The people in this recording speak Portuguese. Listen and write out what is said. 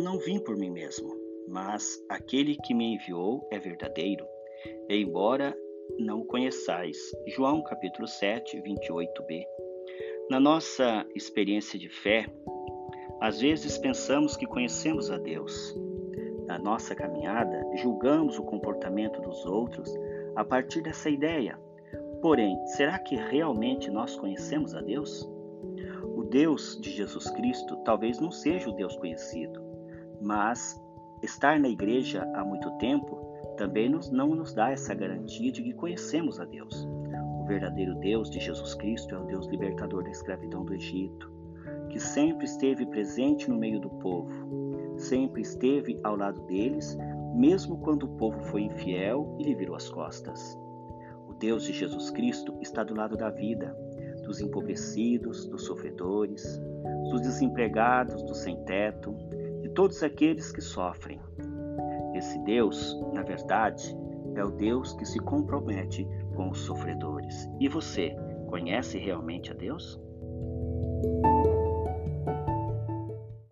não vim por mim mesmo, mas aquele que me enviou é verdadeiro, embora não o conheçais. João capítulo 7, 28b. Na nossa experiência de fé, às vezes pensamos que conhecemos a Deus. Na nossa caminhada, julgamos o comportamento dos outros a partir dessa ideia. Porém, será que realmente nós conhecemos a Deus? Deus de Jesus Cristo talvez não seja o Deus conhecido, mas estar na igreja há muito tempo também nos, não nos dá essa garantia de que conhecemos a Deus. O verdadeiro Deus de Jesus Cristo é o Deus libertador da escravidão do Egito, que sempre esteve presente no meio do povo, sempre esteve ao lado deles, mesmo quando o povo foi infiel e lhe virou as costas. O Deus de Jesus Cristo está do lado da vida, dos empobrecidos, dos sofredores, dos desempregados, dos sem-teto, de todos aqueles que sofrem. Esse Deus, na verdade, é o Deus que se compromete com os sofredores. E você, conhece realmente a Deus?